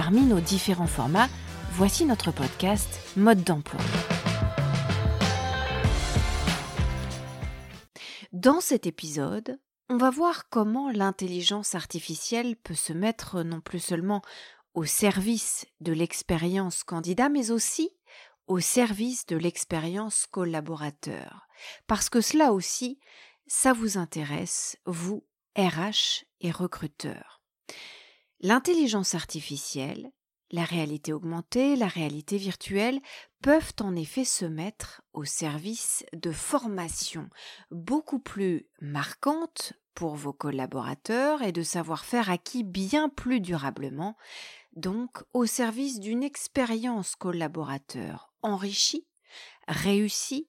Parmi nos différents formats, voici notre podcast Mode d'emploi. Dans cet épisode, on va voir comment l'intelligence artificielle peut se mettre non plus seulement au service de l'expérience candidat, mais aussi au service de l'expérience collaborateur. Parce que cela aussi, ça vous intéresse, vous, RH et recruteurs. L'intelligence artificielle, la réalité augmentée, la réalité virtuelle peuvent en effet se mettre au service de formations beaucoup plus marquantes pour vos collaborateurs et de savoir-faire acquis bien plus durablement, donc au service d'une expérience collaborateur enrichie, réussie,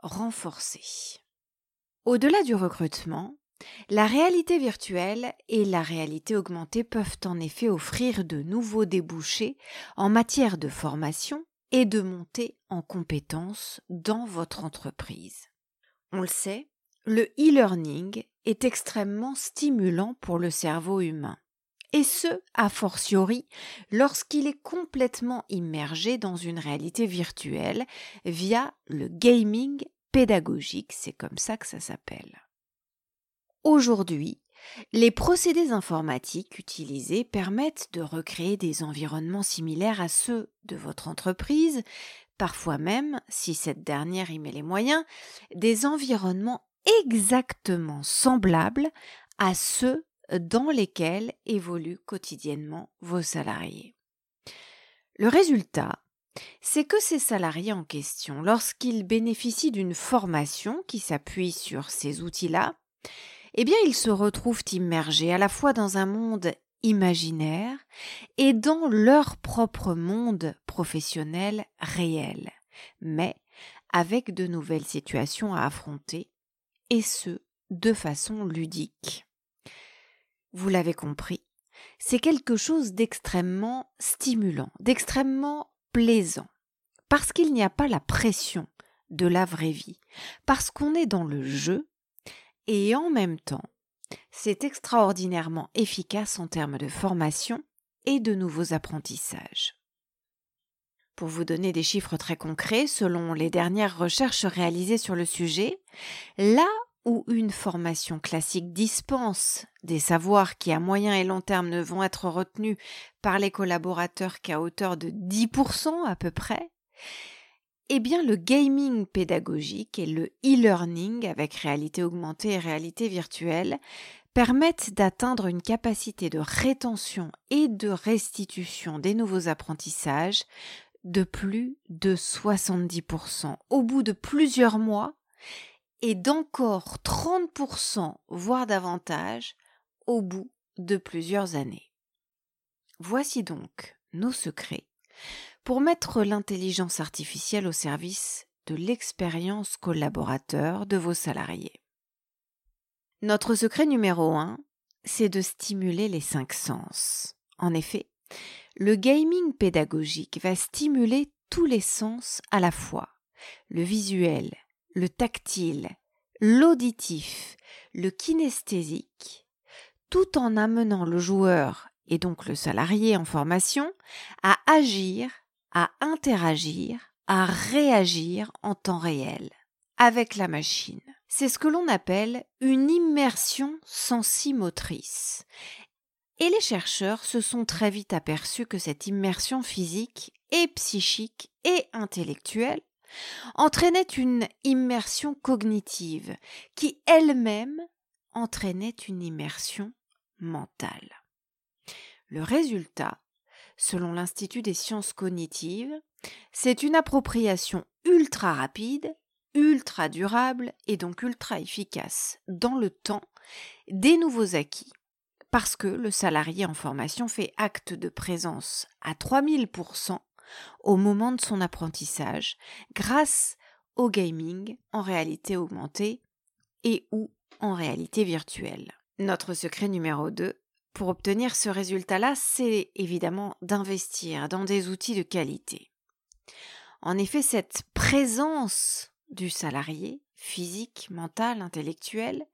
renforcée. Au-delà du recrutement, la réalité virtuelle et la réalité augmentée peuvent en effet offrir de nouveaux débouchés en matière de formation et de montée en compétences dans votre entreprise. On le sait, le e-learning est extrêmement stimulant pour le cerveau humain. Et ce, a fortiori, lorsqu'il est complètement immergé dans une réalité virtuelle via le gaming pédagogique, c'est comme ça que ça s'appelle. Aujourd'hui, les procédés informatiques utilisés permettent de recréer des environnements similaires à ceux de votre entreprise, parfois même, si cette dernière y met les moyens, des environnements exactement semblables à ceux dans lesquels évoluent quotidiennement vos salariés. Le résultat, c'est que ces salariés en question, lorsqu'ils bénéficient d'une formation qui s'appuie sur ces outils-là, eh bien ils se retrouvent immergés à la fois dans un monde imaginaire et dans leur propre monde professionnel réel, mais avec de nouvelles situations à affronter, et ce, de façon ludique. Vous l'avez compris, c'est quelque chose d'extrêmement stimulant, d'extrêmement plaisant, parce qu'il n'y a pas la pression de la vraie vie, parce qu'on est dans le jeu et en même temps, c'est extraordinairement efficace en termes de formation et de nouveaux apprentissages. Pour vous donner des chiffres très concrets, selon les dernières recherches réalisées sur le sujet, là où une formation classique dispense des savoirs qui à moyen et long terme ne vont être retenus par les collaborateurs qu'à hauteur de 10% à peu près, eh bien, le gaming pédagogique et le e-learning avec réalité augmentée et réalité virtuelle permettent d'atteindre une capacité de rétention et de restitution des nouveaux apprentissages de plus de 70% au bout de plusieurs mois et d'encore 30%, voire davantage, au bout de plusieurs années. Voici donc nos secrets pour mettre l'intelligence artificielle au service de l'expérience collaborateur de vos salariés. Notre secret numéro 1, c'est de stimuler les cinq sens. En effet, le gaming pédagogique va stimuler tous les sens à la fois, le visuel, le tactile, l'auditif, le kinesthésique, tout en amenant le joueur et donc le salarié en formation à agir à interagir, à réagir en temps réel avec la machine. C'est ce que l'on appelle une immersion sensimotrice. Et les chercheurs se sont très vite aperçus que cette immersion physique et psychique et intellectuelle entraînait une immersion cognitive qui elle-même entraînait une immersion mentale. Le résultat, selon l'Institut des sciences cognitives, c'est une appropriation ultra rapide, ultra durable et donc ultra efficace dans le temps des nouveaux acquis, parce que le salarié en formation fait acte de présence à 3000% au moment de son apprentissage grâce au gaming en réalité augmentée et ou en réalité virtuelle. Notre secret numéro 2 pour obtenir ce résultat-là, c'est évidemment d'investir dans des outils de qualité. En effet, cette présence du salarié, physique, mental, intellectuel,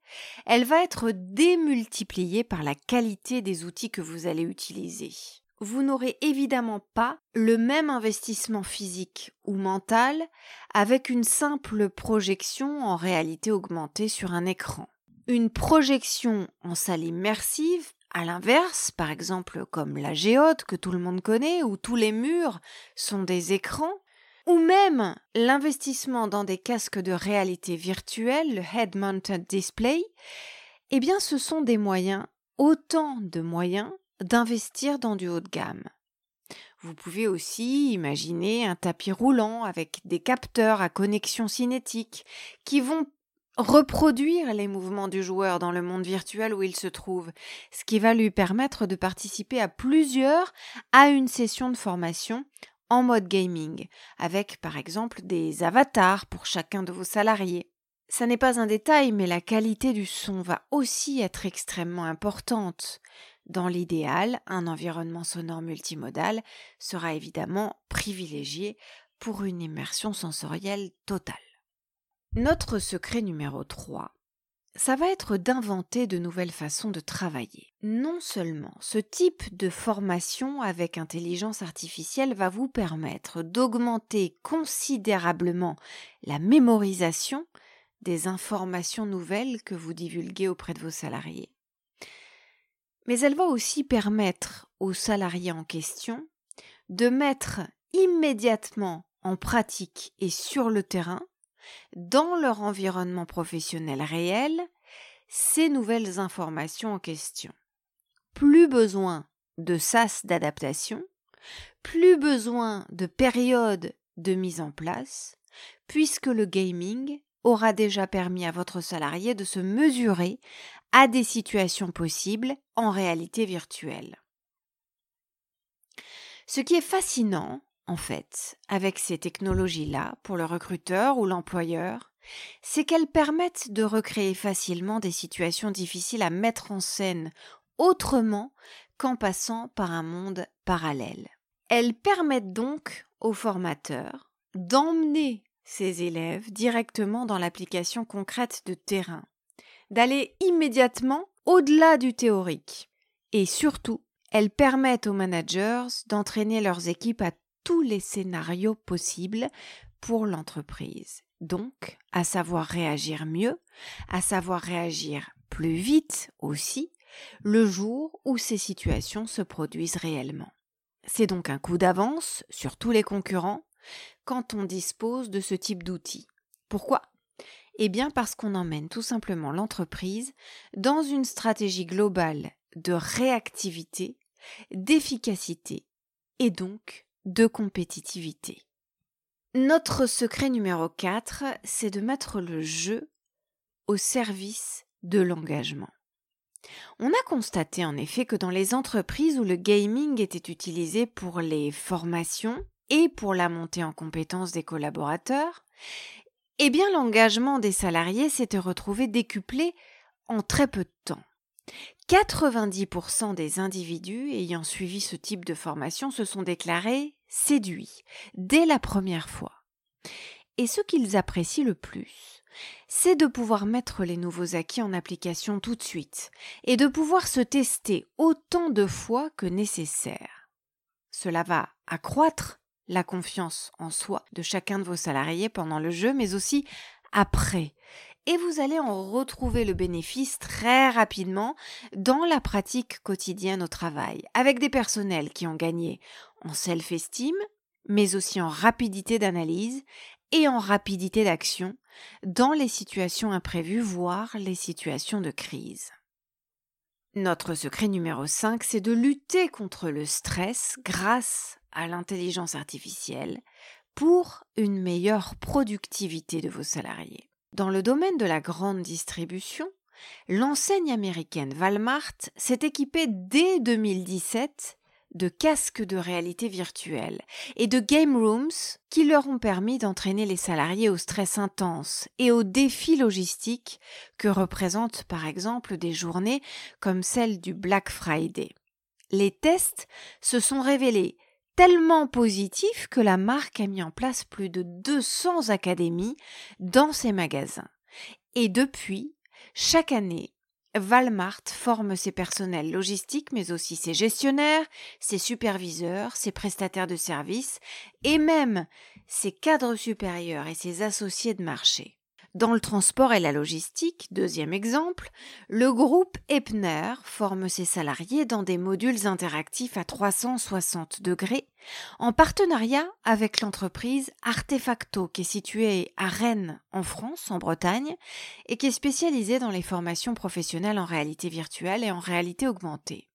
elle va être démultipliée par la qualité des outils que vous allez utiliser. Vous n'aurez évidemment pas le même investissement physique ou mental avec une simple projection en réalité augmentée sur un écran. Une projection en salle immersive à l'inverse, par exemple comme la géode que tout le monde connaît, où tous les murs sont des écrans, ou même l'investissement dans des casques de réalité virtuelle, le Head Mounted Display, eh bien ce sont des moyens, autant de moyens d'investir dans du haut de gamme. Vous pouvez aussi imaginer un tapis roulant avec des capteurs à connexion cinétique qui vont reproduire les mouvements du joueur dans le monde virtuel où il se trouve, ce qui va lui permettre de participer à plusieurs à une session de formation en mode gaming, avec par exemple des avatars pour chacun de vos salariés. Ça n'est pas un détail, mais la qualité du son va aussi être extrêmement importante. Dans l'idéal, un environnement sonore multimodal sera évidemment privilégié pour une immersion sensorielle totale. Notre secret numéro 3, ça va être d'inventer de nouvelles façons de travailler. Non seulement ce type de formation avec intelligence artificielle va vous permettre d'augmenter considérablement la mémorisation des informations nouvelles que vous divulguez auprès de vos salariés, mais elle va aussi permettre aux salariés en question de mettre immédiatement en pratique et sur le terrain dans leur environnement professionnel réel ces nouvelles informations en question. Plus besoin de sas d'adaptation, plus besoin de période de mise en place, puisque le gaming aura déjà permis à votre salarié de se mesurer à des situations possibles en réalité virtuelle. Ce qui est fascinant, en fait, avec ces technologies-là, pour le recruteur ou l'employeur, c'est qu'elles permettent de recréer facilement des situations difficiles à mettre en scène autrement qu'en passant par un monde parallèle. Elles permettent donc aux formateurs d'emmener ses élèves directement dans l'application concrète de terrain, d'aller immédiatement au-delà du théorique. Et surtout, elles permettent aux managers d'entraîner leurs équipes à tous les scénarios possibles pour l'entreprise. Donc, à savoir réagir mieux, à savoir réagir plus vite aussi, le jour où ces situations se produisent réellement. C'est donc un coup d'avance sur tous les concurrents quand on dispose de ce type d'outils. Pourquoi? Eh bien parce qu'on emmène tout simplement l'entreprise dans une stratégie globale de réactivité, d'efficacité et donc de compétitivité. Notre secret numéro 4, c'est de mettre le jeu au service de l'engagement. On a constaté en effet que dans les entreprises où le gaming était utilisé pour les formations et pour la montée en compétences des collaborateurs, eh bien l'engagement des salariés s'était retrouvé décuplé en très peu de temps. 90% des individus ayant suivi ce type de formation se sont déclarés séduits dès la première fois. Et ce qu'ils apprécient le plus, c'est de pouvoir mettre les nouveaux acquis en application tout de suite et de pouvoir se tester autant de fois que nécessaire. Cela va accroître la confiance en soi de chacun de vos salariés pendant le jeu, mais aussi après, et vous allez en retrouver le bénéfice très rapidement dans la pratique quotidienne au travail, avec des personnels qui ont gagné en self-esteem, mais aussi en rapidité d'analyse et en rapidité d'action dans les situations imprévues, voire les situations de crise. Notre secret numéro 5, c'est de lutter contre le stress grâce à l'intelligence artificielle pour une meilleure productivité de vos salariés. Dans le domaine de la grande distribution, l'enseigne américaine Walmart s'est équipée dès 2017 de casques de réalité virtuelle et de game rooms qui leur ont permis d'entraîner les salariés au stress intense et aux défis logistiques que représentent par exemple des journées comme celle du Black Friday. Les tests se sont révélés tellement positifs que la marque a mis en place plus de 200 académies dans ses magasins. Et depuis, chaque année, Walmart forme ses personnels logistiques, mais aussi ses gestionnaires, ses superviseurs, ses prestataires de services et même ses cadres supérieurs et ses associés de marché. Dans le transport et la logistique, deuxième exemple, le groupe Epner forme ses salariés dans des modules interactifs à 360 degrés en partenariat avec l'entreprise Artefacto qui est située à Rennes en France, en Bretagne, et qui est spécialisée dans les formations professionnelles en réalité virtuelle et en réalité augmentée.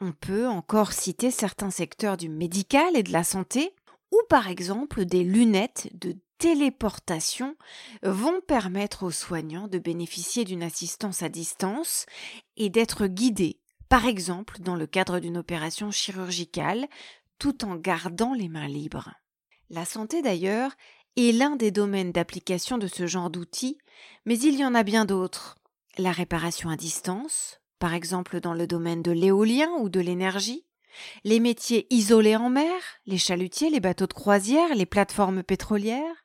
On peut encore citer certains secteurs du médical et de la santé, ou par exemple des lunettes de téléportation vont permettre aux soignants de bénéficier d'une assistance à distance et d'être guidés, par exemple dans le cadre d'une opération chirurgicale, tout en gardant les mains libres. La santé d'ailleurs est l'un des domaines d'application de ce genre d'outils, mais il y en a bien d'autres. La réparation à distance, par exemple dans le domaine de l'éolien ou de l'énergie, les métiers isolés en mer, les chalutiers, les bateaux de croisière, les plateformes pétrolières,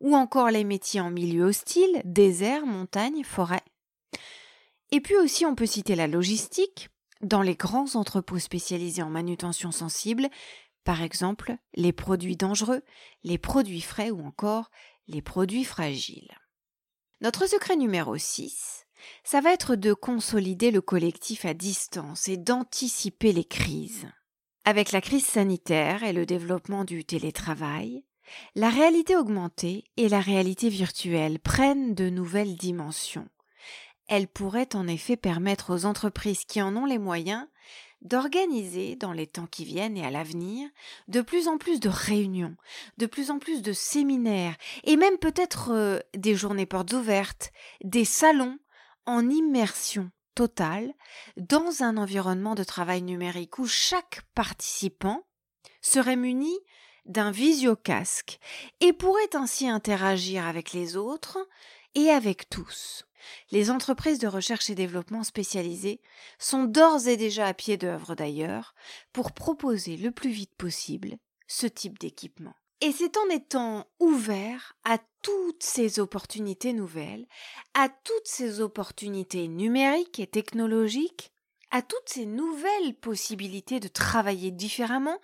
ou encore les métiers en milieu hostile, désert, montagne, forêt. Et puis aussi on peut citer la logistique, dans les grands entrepôts spécialisés en manutention sensible, par exemple les produits dangereux, les produits frais ou encore les produits fragiles. Notre secret numéro 6, ça va être de consolider le collectif à distance et d'anticiper les crises. Avec la crise sanitaire et le développement du télétravail, la réalité augmentée et la réalité virtuelle prennent de nouvelles dimensions. Elles pourraient en effet permettre aux entreprises qui en ont les moyens d'organiser dans les temps qui viennent et à l'avenir de plus en plus de réunions, de plus en plus de séminaires et même peut-être euh, des journées portes ouvertes, des salons en immersion totale dans un environnement de travail numérique où chaque participant serait muni d'un visiocasque et pourrait ainsi interagir avec les autres et avec tous. Les entreprises de recherche et développement spécialisées sont d'ores et déjà à pied d'œuvre d'ailleurs pour proposer le plus vite possible ce type d'équipement. Et c'est en étant ouvert à toutes ces opportunités nouvelles, à toutes ces opportunités numériques et technologiques, à toutes ces nouvelles possibilités de travailler différemment,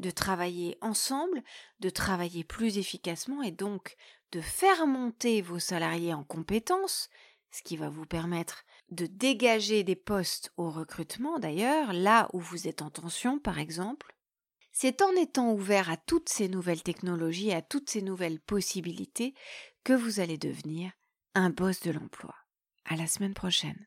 de travailler ensemble, de travailler plus efficacement et donc de faire monter vos salariés en compétences, ce qui va vous permettre de dégager des postes au recrutement d'ailleurs, là où vous êtes en tension par exemple, c'est en étant ouvert à toutes ces nouvelles technologies, à toutes ces nouvelles possibilités, que vous allez devenir un boss de l'emploi. À la semaine prochaine.